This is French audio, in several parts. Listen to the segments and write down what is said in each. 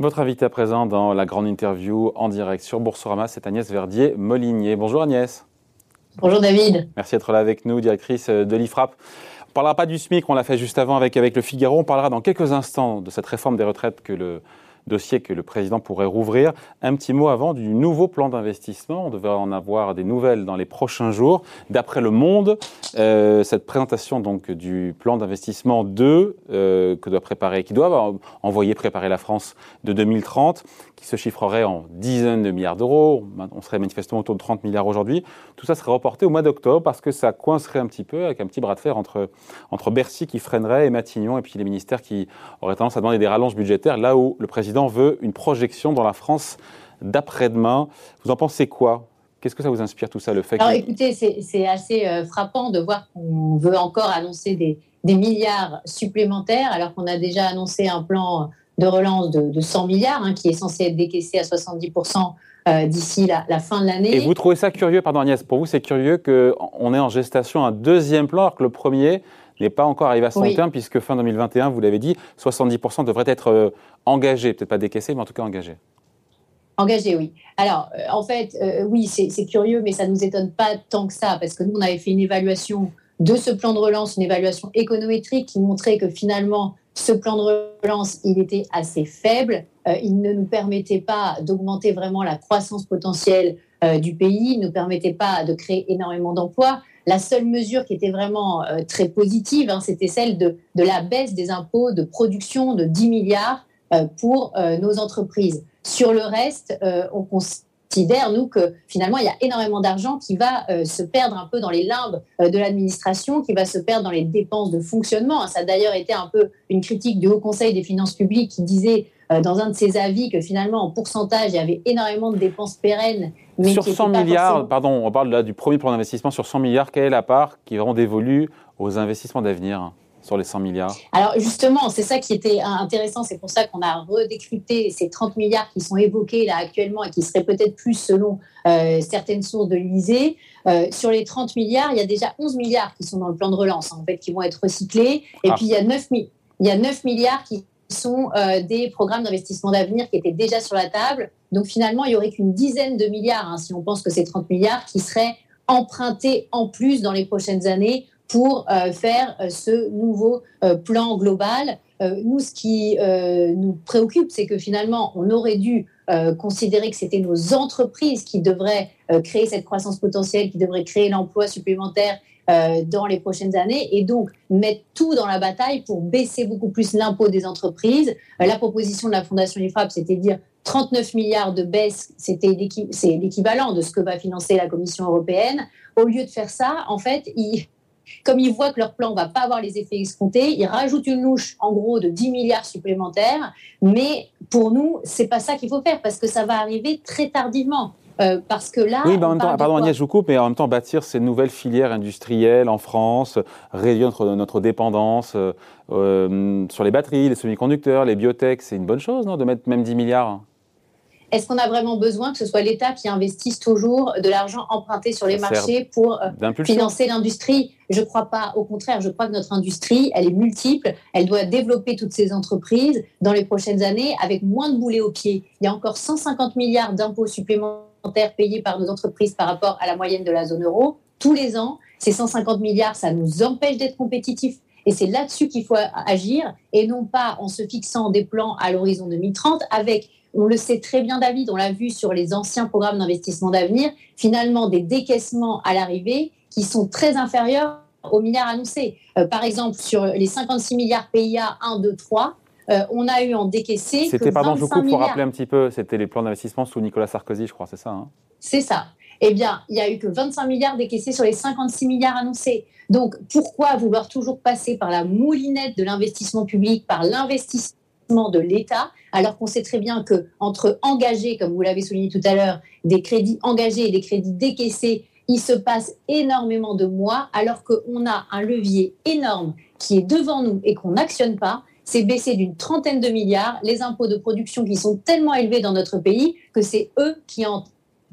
Votre invité à présent dans la grande interview en direct sur Boursorama, c'est Agnès Verdier-Molinier. Bonjour Agnès. Bonjour David. Merci d'être là avec nous, directrice de l'IFRAP. On ne parlera pas du SMIC, on l'a fait juste avant avec, avec le Figaro. On parlera dans quelques instants de cette réforme des retraites que le dossier que le président pourrait rouvrir. Un petit mot avant du nouveau plan d'investissement. On devrait en avoir des nouvelles dans les prochains jours. D'après Le Monde, euh, cette présentation donc du plan d'investissement 2 euh, que doit préparer, qui doit envoyer préparer la France de 2030, qui se chiffrerait en dizaines de milliards d'euros. On serait manifestement autour de 30 milliards aujourd'hui. Tout ça serait reporté au mois d'octobre parce que ça coincerait un petit peu avec un petit bras de fer entre, entre Bercy qui freinerait et Matignon et puis les ministères qui auraient tendance à demander des rallonges budgétaires là où le président veut une projection dans la France d'après-demain. Vous en pensez quoi? Qu'est-ce que ça vous inspire tout ça, le fait Alors écoutez, c'est assez euh, frappant de voir qu'on veut encore annoncer des, des milliards supplémentaires alors qu'on a déjà annoncé un plan de relance de, 100 milliards, hein, qui est censé être décaissé à 70% euh, d'ici la, fin de l'année. Et vous trouvez ça curieux, pardon Agnès, pour vous c'est curieux qu'on ait en gestation un deuxième plan alors que le premier n'est pas encore arrivé à son terme, puisque fin 2021, vous l'avez dit, 70% devraient être euh, engagés, peut-être pas décaissés, mais en tout cas engagés. Engagés, oui. Alors, euh, en fait, oui, c'est curieux, mais ça ne nous étonne pas tant que ça, parce que nous, on avait fait une évaluation de ce plan de relance, une évaluation économétrique qui montrait que finalement, ce plan de relance, il était assez faible. Euh, il ne nous permettait pas d'augmenter vraiment la croissance potentielle euh, du pays, ne permettait pas de créer énormément d'emplois. La seule mesure qui était vraiment euh, très positive, hein, c'était celle de, la baisse des impôts de production de 10 milliards pour nos entreprises. Sur le reste, on, considère, nous, que finalement, il y a énormément d'argent qui va euh, se perdre un peu dans les limbes euh, de l'administration, qui va se perdre dans les dépenses de fonctionnement. Ça a d'ailleurs été un peu une critique du Haut Conseil des finances publiques qui disait euh, dans un de ses avis que finalement, en pourcentage, il y avait énormément de dépenses pérennes. Mais sur 100 milliards, pardon, on parle là du premier plan d'investissement sur 100 milliards, quelle est la part qui va dévolue aux investissements d'avenir sur les 100 milliards? Alors justement, c'est ça qui était intéressant, c'est pour ça qu'on a redécrypté ces 30 milliards qui sont évoqués là actuellement et qui seraient peut-être plus selon euh, certaines sources de l'Élysée. Euh, sur les 30 milliards, il y a déjà 11 milliards qui sont dans le plan de relance, en fait, qui vont être recyclés. Et ah. puis il y, a 9, il y a 9 milliards qui sont euh, des programmes d'investissement d'avenir qui étaient déjà sur la table. Donc finalement, il y aurait qu'une dizaine de milliards, hein, si on pense que c'est 30 milliards, qui seraient empruntés en plus dans les prochaines années pour euh, faire euh, ce nouveau plan global. nous, ce qui nous préoccupe, c'est que finalement, on aurait dû considérer que c'était nos entreprises qui devraient créer cette croissance potentielle, qui devraient créer l'emploi supplémentaire dans les prochaines années et donc mettre tout dans la bataille pour baisser beaucoup plus l'impôt des entreprises. la proposition de la Fondation IFRAP, c'était dire 39 milliards de baisse, c'était c'est l'équivalent de ce que va financer la Commission européenne. Au lieu de faire ça, en fait, comme ils voient que leur plan ne va pas avoir les effets escomptés, ils rajoutent une louche, en gros, de 10 milliards supplémentaires. Mais pour nous, c'est pas ça qu'il faut faire parce que ça va arriver très tardivement. Euh, parce que là. Oui, mais en même temps, pardon Agnès, je vous coupe, mais en même temps, bâtir ces nouvelles filières industrielles en France, réduire notre, dépendance euh, euh, sur les batteries, les semi-conducteurs, les biotech, c'est une bonne chose, non, de mettre même 10 milliards est-ce qu'on a vraiment besoin que ce soit l'État qui investisse toujours de l'argent emprunté sur les marchés pour euh, financer l'industrie? Je ne crois pas. Au contraire, je crois que notre industrie, elle est multiple. Elle doit développer toutes ces entreprises dans les prochaines années avec moins de boulets au pied. Il y a encore 150 milliards d'impôts supplémentaires payés par nos entreprises par rapport à la moyenne de la zone euro. Tous les ans, ces 150 milliards, ça nous empêche d'être compétitifs. Et c'est là-dessus qu'il faut agir et non pas en se fixant des plans à l'horizon 2030 avec on le sait très bien, David, on l'a vu sur les anciens programmes d'investissement d'avenir, finalement des décaissements à l'arrivée qui sont très inférieurs aux milliards annoncés. Euh, par exemple, sur les 56 milliards PIA 1, 2, 3, on a eu en décaissé. C'était, pardon, je vous coupe pour rappeler un petit peu, c'était les plans d'investissement sous Nicolas Sarkozy, je crois, c'est ça hein? C'est ça. Eh bien, il n'y a eu que 25 milliards décaissés sur les 56 milliards annoncés. Donc, pourquoi vouloir toujours passer par la moulinette de l'investissement public, par l'investissement de l'État, alors qu'on sait très bien que entre engagés, comme vous l'avez souligné tout à l'heure, des crédits engagés et des crédits décaissés, il se passe énormément de mois, alors qu'on a un levier énorme qui est devant nous et qu'on n'actionne pas. C'est baisser d'une trentaine de milliards les impôts de production qui sont tellement élevés dans notre pays que c'est eux qui en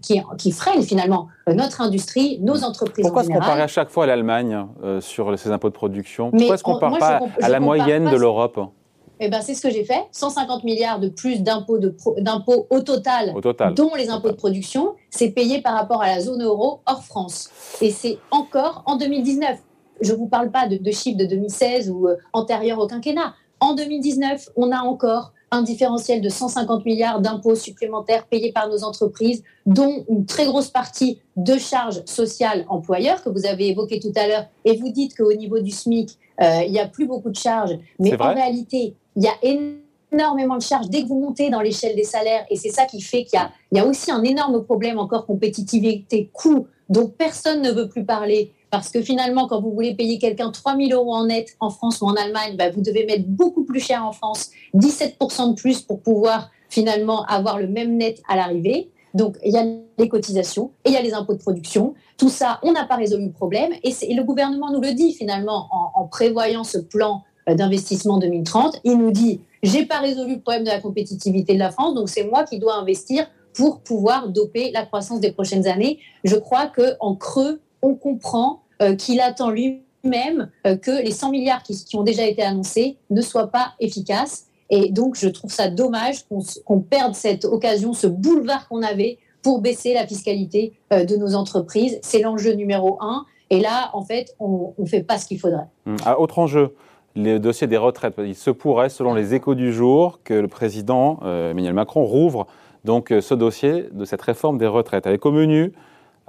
qui, freinent finalement notre industrie, nos entreprises. Pourquoi est-ce qu'on parle à chaque fois à l'Allemagne euh, sur ces impôts de production? Pourquoi est-ce qu'on ne parle pas à la moyenne de l'Europe? Eh ben, c'est ce que j'ai fait. 150 milliards de plus d'impôts, d'impôts au, total, au total, dont les impôts de production, c'est payé par rapport à la zone euro hors France. Et c'est encore en 2019. Je ne vous parle pas de, chiffres de 2016 ou euh, antérieurs au quinquennat. En 2019, on a encore un différentiel de 150 milliards d'impôts supplémentaires payés par nos entreprises, dont une très grosse partie de charges sociales employeurs que vous avez évoqué tout à l'heure. Et vous dites qu'au niveau du SMIC, euh, il n'y a plus beaucoup de charges. Mais en réalité, il y a énormément de charges dès que vous montez dans l'échelle des salaires. Et c'est ça qui fait qu'il y, a, aussi un énorme problème encore compétitivité, coût, dont personne ne veut plus parler. Parce que finalement, quand vous voulez payer quelqu'un 3 000 euros en net en France ou en Allemagne, bah, vous devez mettre beaucoup plus cher en France, 17% de plus pour pouvoir finalement avoir le même net à l'arrivée. Donc, il y a les cotisations et il y a les impôts de production. Tout ça, on n'a pas résolu le problème. Et, le gouvernement nous le dit finalement en, prévoyant ce plan euh, d'investissement 2030. Il nous dit, j'ai pas résolu le problème de la compétitivité de la France, donc c'est moi qui dois investir pour pouvoir doper la croissance des prochaines années. Je crois qu'en creux, on comprend euh, qu'il attend lui-même euh, que les 100 milliards qui, ont déjà été annoncés ne soient pas efficaces. Et donc, je trouve ça dommage qu'on perde cette occasion, ce boulevard qu'on avait pour baisser la fiscalité euh, de nos entreprises. C'est l'enjeu numéro un. Et là, en fait, on ne fait pas ce qu'il faudrait. Hum, autre enjeu, le dossier des retraites. Il se pourrait, selon les échos du jour, que le président Emmanuel Macron rouvre donc ce dossier de cette réforme des retraites, avec au menu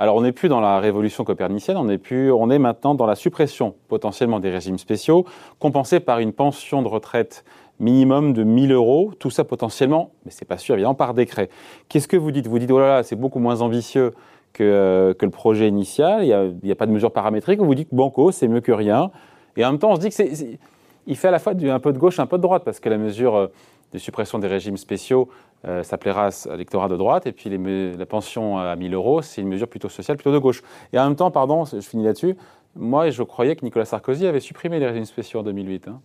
alors on n'est plus dans la révolution copernicienne, on est, plus, on est maintenant dans la suppression potentiellement des régimes spéciaux, compensés par une pension de retraite minimum de 1000 euros, tout ça potentiellement, mais c'est pas sûr évidemment, par décret. Qu'est-ce que vous dites? Vous dites, oh là là, c'est beaucoup moins ambitieux que, euh, que, le projet initial, il n'y a, a, pas de mesure paramétrique, ou vous dites, banco, c'est mieux que rien. Et en même temps, on se dit que c'est, il fait à la fois un peu de gauche, un peu de droite, parce que la mesure euh, de suppression des régimes spéciaux, euh, ça plaira à l'électorat de droite, et puis la pension à 1000 euros, c'est une mesure plutôt sociale, plutôt de gauche. Et en même temps, pardon, je finis là-dessus, moi je croyais que Nicolas Sarkozy avait supprimé les régimes spéciaux en 2008. Hein.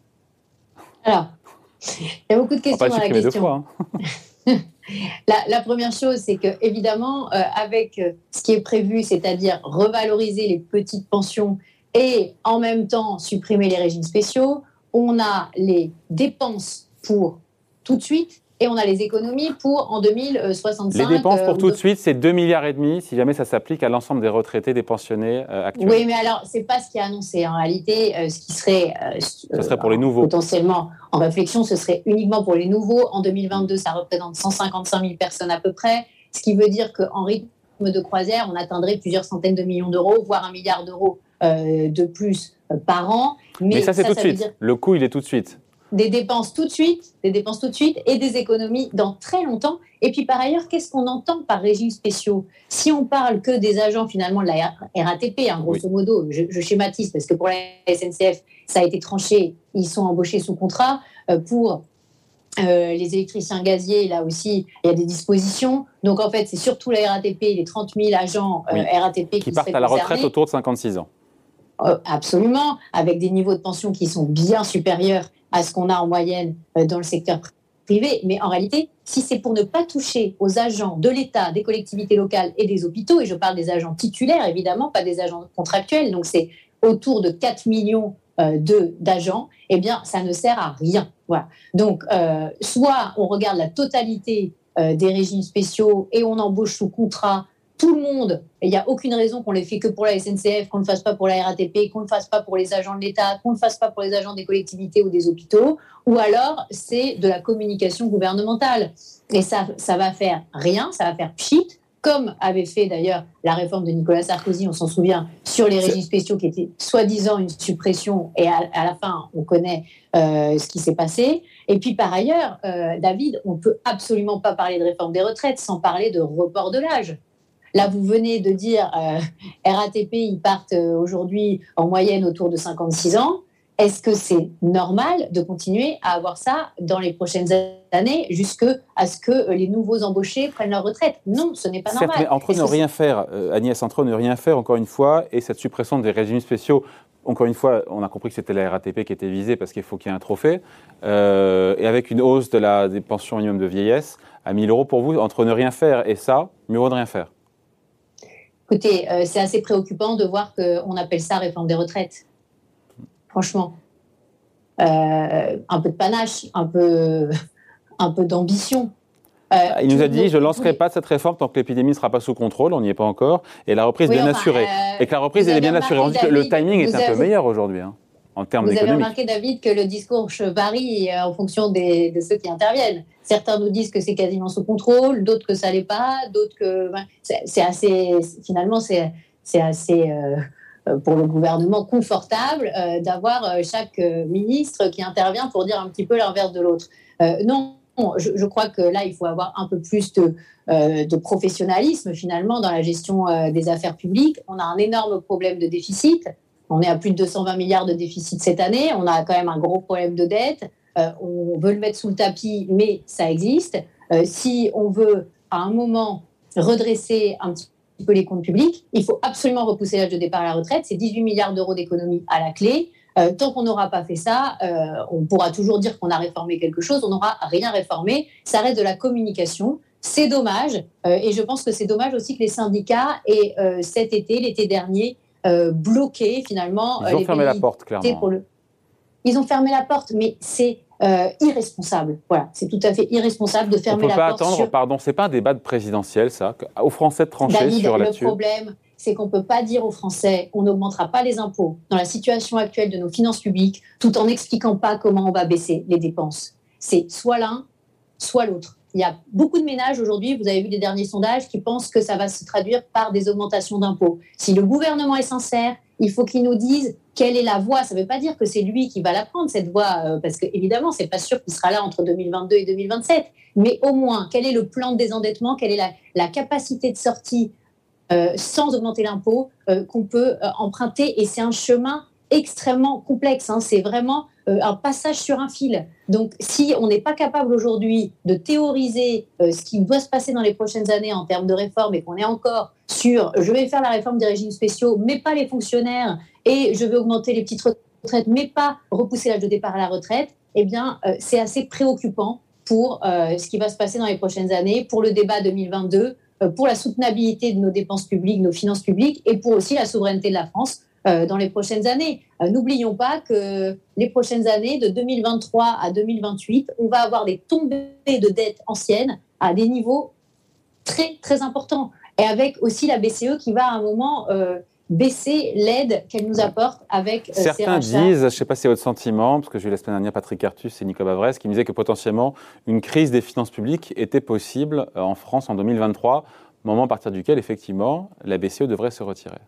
Alors, il y a beaucoup de questions dans la question. Fois, hein. la, première chose, c'est que évidemment, euh, avec euh, ce qui est prévu, c'est-à-dire revaloriser les petites pensions et en même temps supprimer les régimes spéciaux, on a les dépenses pour tout de suite et on a les économies pour en 2065. Les dépenses pour euh, tout de suite, c'est 2 milliards et demi si jamais ça s'applique à l'ensemble des retraités, des pensionnés euh, actuels. Oui, mais alors c'est pas ce qui est annoncé en réalité. Euh, ce qui serait, ça serait pour les nouveaux. Potentiellement en réflexion, ce serait uniquement pour les nouveaux. En 2022, ça représente 155 000 personnes à peu près, ce qui veut dire qu'en rythme de croisière, on atteindrait plusieurs centaines de millions d'euros, voire un milliard d'euros de plus par an. Mais, ça, c'est tout de suite. Le coût, il est tout de suite des dépenses tout de suite, des dépenses tout de suite et des économies dans très longtemps. Et puis par ailleurs, qu'est-ce qu'on entend par régimes spéciaux? Si on parle que des agents finalement de la RATP, hein, grosso modo, je, schématise parce que pour la SNCF, ça a été tranché, ils sont embauchés sous contrat. Euh, pour euh, les électriciens gaziers, là aussi, il y a des dispositions. Donc en fait, c'est surtout la RATP, les 30 000 agents euh, RATP qui, qui partent à la retraite autour de 56 ans. absolument, avec des niveaux de pension qui sont bien supérieurs à ce qu'on a en moyenne euh, dans le secteur privé. Mais en réalité, si c'est pour ne pas toucher aux agents de l'État, des collectivités locales et des hôpitaux, et je parle des agents titulaires évidemment, pas des agents contractuels, donc c'est autour de 4 millions euh, d'agents, eh bien, ça ne sert à rien. Voilà. Donc, euh, soit on regarde la totalité des régimes spéciaux et on embauche sous contrat tout le monde, il n'y a aucune raison qu'on les fait que pour la SNCF, qu'on ne le fasse pas pour la RATP, qu'on ne le fasse pas pour les agents de l'État, qu'on ne le fasse pas pour les agents des collectivités ou des hôpitaux, ou alors c'est de la communication gouvernementale. Et ça, ça va faire rien, ça va faire pchit, comme avait fait d'ailleurs la réforme de Nicolas Sarkozy, on s'en souvient, sur les régimes spéciaux qui étaient soi-disant une suppression, et à, la fin, on connaît euh, ce qui s'est passé. Et puis par ailleurs, euh, David, on ne peut absolument pas parler de réforme des retraites sans parler de report de l'âge. Là, vous venez de dire euh, RATP, ils partent euh, aujourd'hui en moyenne autour de 56 ans. Est-ce que c'est normal de continuer à avoir ça dans les prochaines années jusqu'à ce que euh, les nouveaux embauchés prennent leur retraite? Non, ce n'est pas normal. Mais entre ne rien faire, Agnès, entre ne rien faire, encore une fois, et cette suppression des régimes spéciaux, encore une fois, on a compris que c'était la RATP qui était visée parce qu'il faut qu'il y ait un trophée, et avec une hausse de la, des pensions minimum de vieillesse à 1000 euros pour vous, entre ne rien faire et ça, mieux vaut de rien faire. Écoutez, euh, c'est assez préoccupant de voir qu'on appelle ça réforme des retraites. Franchement. un peu de panache, un peu, un peu d'ambition. il nous a dit, je ne lancerai pas cette réforme tant que l'épidémie ne sera pas sous contrôle, on n'y est pas encore, et la reprise bien assurée. et que la reprise est bien assurée. On dit que le timing est un peu meilleur aujourd'hui. Hein en termes Vous avez remarqué, David, que le discours varie euh, en fonction de ceux qui interviennent. Certains nous disent que c'est quasiment sous contrôle, d'autres que ça l'est pas, d'autres que c'est assez. Finalement, c'est assez euh, euh, pour le gouvernement confortable d'avoir chaque ministre qui intervient pour dire un petit peu l'inverse de l'autre. non, je, je, crois que là, il faut avoir un peu plus de, de professionnalisme finalement dans la gestion des affaires publiques. On a un énorme problème de déficit. On est à plus de 220 milliards de déficit cette année. On a quand même un gros problème de dette. Euh, on veut le mettre sous le tapis, mais ça existe. Euh, si on veut, à un moment, redresser un petit peu les comptes publics, il faut absolument repousser l'âge de départ à la retraite. C'est 18 milliards d'euros d'économie à la clé. Euh, tant qu'on n'aura pas fait ça, on pourra toujours dire qu'on a réformé quelque chose, on n'aura rien réformé. Ça reste de la communication. C'est dommage. et je pense que c'est dommage aussi que les syndicats aient cet été, l'été dernier, euh, bloquer finalement. Ils ont euh, fermé la porte, clairement. le... Ils ont fermé la porte, mais c'est euh, irresponsable. Voilà, c'est tout à fait irresponsable de fermer la porte. On peut pas attendre, pardon, c'est pas un débat de présidentiel, ça, aux Français de trancher sur là-dessus. Le problème, c'est qu'on ne peut pas dire aux Français on n'augmentera pas les impôts dans la situation actuelle de nos finances publiques, tout en n'expliquant pas comment on va baisser les dépenses. C'est soit l'un, soit l'autre. Il y a beaucoup de ménages aujourd'hui, vous avez vu les derniers sondages, qui pensent que ça va se traduire par des augmentations d'impôts. Si le gouvernement est sincère, il faut qu'il nous dise quelle est la voie. Ça ne veut pas dire que c'est lui qui va la prendre, cette voie, euh, parce qu'évidemment, ce n'est pas sûr qu'il sera là entre 2022 et 2027. Mais au moins, quel est le plan de désendettement? Quelle est la, capacité de sortie euh, sans augmenter l'impôt euh, qu'on peut emprunter? Et c'est un chemin extrêmement complexe. Hein. C'est vraiment euh, un passage sur un fil. Donc, si on n'est pas capable aujourd'hui de théoriser euh, ce qui doit se passer dans les prochaines années en termes de réforme et qu'on est encore sur je vais faire la réforme des régimes spéciaux, mais pas les fonctionnaires, et je vais augmenter les petites retraites, mais pas repousser l'âge de départ à la retraite, eh bien, euh, c'est assez préoccupant pour ce qui va se passer dans les prochaines années, pour le débat 2022, pour la soutenabilité de nos dépenses publiques, nos finances publiques, et pour aussi la souveraineté de la France. Euh, dans les prochaines années. Euh, n'oublions pas que les prochaines années, de 2023 à 2028, on va avoir des tombées de dettes anciennes à des niveaux très, très importants. Et avec aussi la BCE qui va à un moment euh, baisser l'aide qu'elle nous apporte avec Certains disent, je ne sais pas si c'est votre sentiment, parce que j'ai eu la semaine dernière Patrick Artus et Nicolas Bavrez qui me disaient que potentiellement une crise des finances publiques était possible en France en 2023, moment à partir duquel effectivement la BCE devrait se retirer.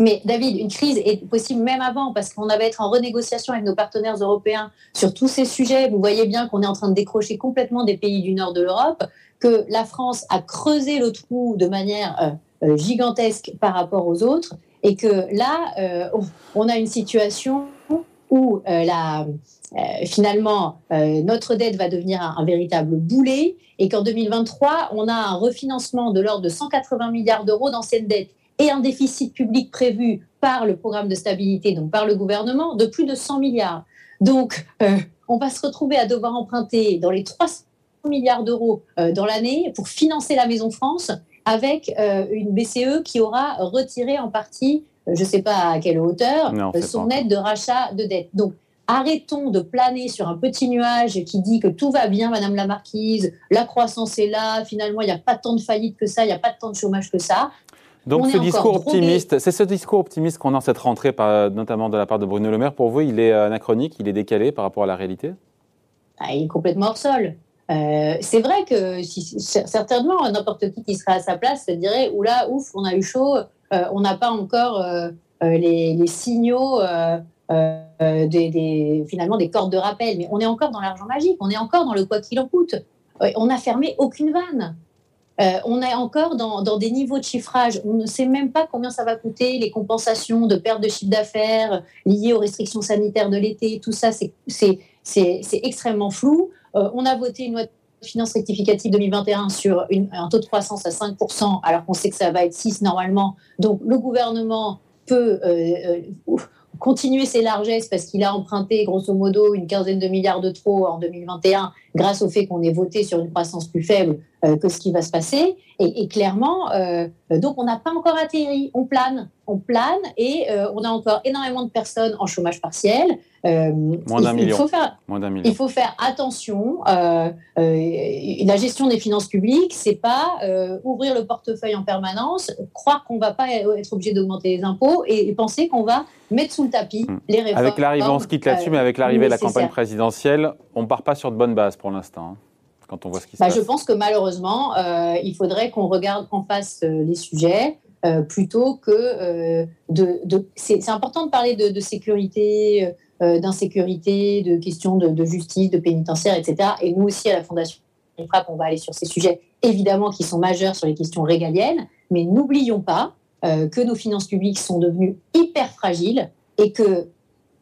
Mais David, une crise est possible même avant parce qu'on va être en renégociation avec nos partenaires européens sur tous ces sujets. Vous voyez bien qu'on est en train de décrocher complètement des pays du nord de l'Europe, que la France a creusé le trou de manière euh, euh, gigantesque par rapport aux autres et que là, euh, on a une situation où finalement notre dette va devenir un, un véritable boulet et qu'en 2023, on a un refinancement de l'ordre de 180 milliards d'euros d'anciennes dettes et un déficit public prévu par le programme de stabilité, donc par le gouvernement, de plus de 100 milliards. Donc, euh, on va se retrouver à devoir emprunter dans les 300 milliards d'euros euh, dans l'année pour financer la Maison France avec euh, une BCE qui aura retiré en partie, je ne sais pas à quelle hauteur, son aide de rachat de dette. Donc, arrêtons de planer sur un petit nuage qui dit que tout va bien, Madame la Marquise, la croissance est là, finalement, il n'y a pas tant de faillites que ça, il n'y a pas tant de chômage que ça. Donc ce discours optimiste, c'est ce discours optimiste qu'on a en cette rentrée, notamment de la part de Bruno Le Maire, pour vous, il est anachronique, il est décalé par rapport à la réalité? Ah, Il est complètement hors sol. Euh, c'est vrai que certainement n'importe qui qui serait à sa place se dirait oula ouf on a eu chaud. Euh, on n'a pas encore euh, les, signaux des, finalement des cordes de rappel mais on est encore dans l'argent magique. On est encore dans le quoi qu'il en coûte. On n'a fermé aucune vanne euh, on est encore dans, des niveaux de chiffrage. On ne sait même pas combien ça va coûter, les compensations de perte de chiffre d'affaires liées aux restrictions sanitaires de l'été. Tout ça, c'est extrêmement flou. Euh, on a voté une loi de finances rectificative 2021 sur un taux de croissance à 5%, alors qu'on sait que ça va être 6 normalement. Donc le gouvernement peut, euh, continuer ses largesses parce qu'il a emprunté grosso modo une quinzaine de milliards de trop en 2021 grâce au fait qu'on ait voté sur une croissance plus faible euh, que ce qui va se passer. Et, clairement, euh, donc on n'a pas encore atterri, on plane, on plane et euh, on a encore énormément de personnes en chômage partiel. Moins d'un million. Il faut faire attention. la gestion des finances publiques, c'est pas ouvrir le portefeuille en permanence, croire qu'on va pas être obligé d'augmenter les impôts et, penser qu'on va mettre sous le tapis hmm. les réformes. Avec l'arrivée, on se quitte là-dessus, mais avec l'arrivée de la campagne présidentielle, on part pas sur de bonnes bases pour l'instant. Hein quand on voit ce qui se bah, passe Je pense que malheureusement, euh, il faudrait qu'on regarde en face euh, les sujets euh, plutôt que de. de c'est important de parler de, sécurité, d'insécurité, de questions de, justice, de pénitentiaire, etc. Et nous aussi, à la Fondation Frappe, on va aller sur ces sujets, évidemment, qui sont majeurs sur les questions régaliennes. Mais n'oublions pas que nos finances publiques sont devenues hyper fragiles et que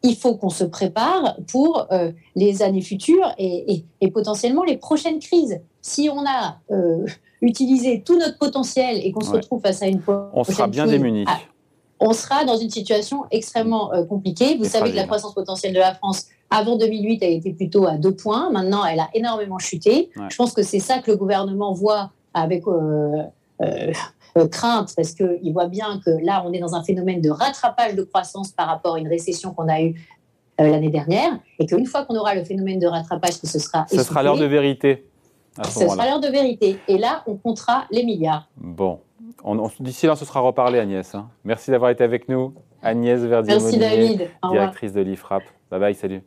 il faut qu'on se prépare pour euh, les années futures et, potentiellement les prochaines crises. Si on a euh, utilisé tout notre potentiel et qu'on se retrouve face à une on sera bien démunis. Ah, on sera dans une situation extrêmement euh, compliquée. Vous savez que la croissance potentielle de la France avant 2008 a été plutôt à deux points. Maintenant, elle a énormément chuté. Je pense que c'est ça que le gouvernement voit avec crainte parce qu'il voit bien que là, on est dans un phénomène de rattrapage de croissance par rapport à une récession qu'on a eue euh, l'année dernière, et qu'une fois qu'on aura le phénomène de rattrapage, que ce sera... Ce sera l'heure de vérité. Ce, ce sera l'heure de vérité. Et là, on comptera les milliards. Bon. D'ici là, ce sera reparlé, Agnès. Hein. Merci d'avoir été avec nous. Agnès verdier Merci, David. directrice de l'IFRAP. Bye bye, salut.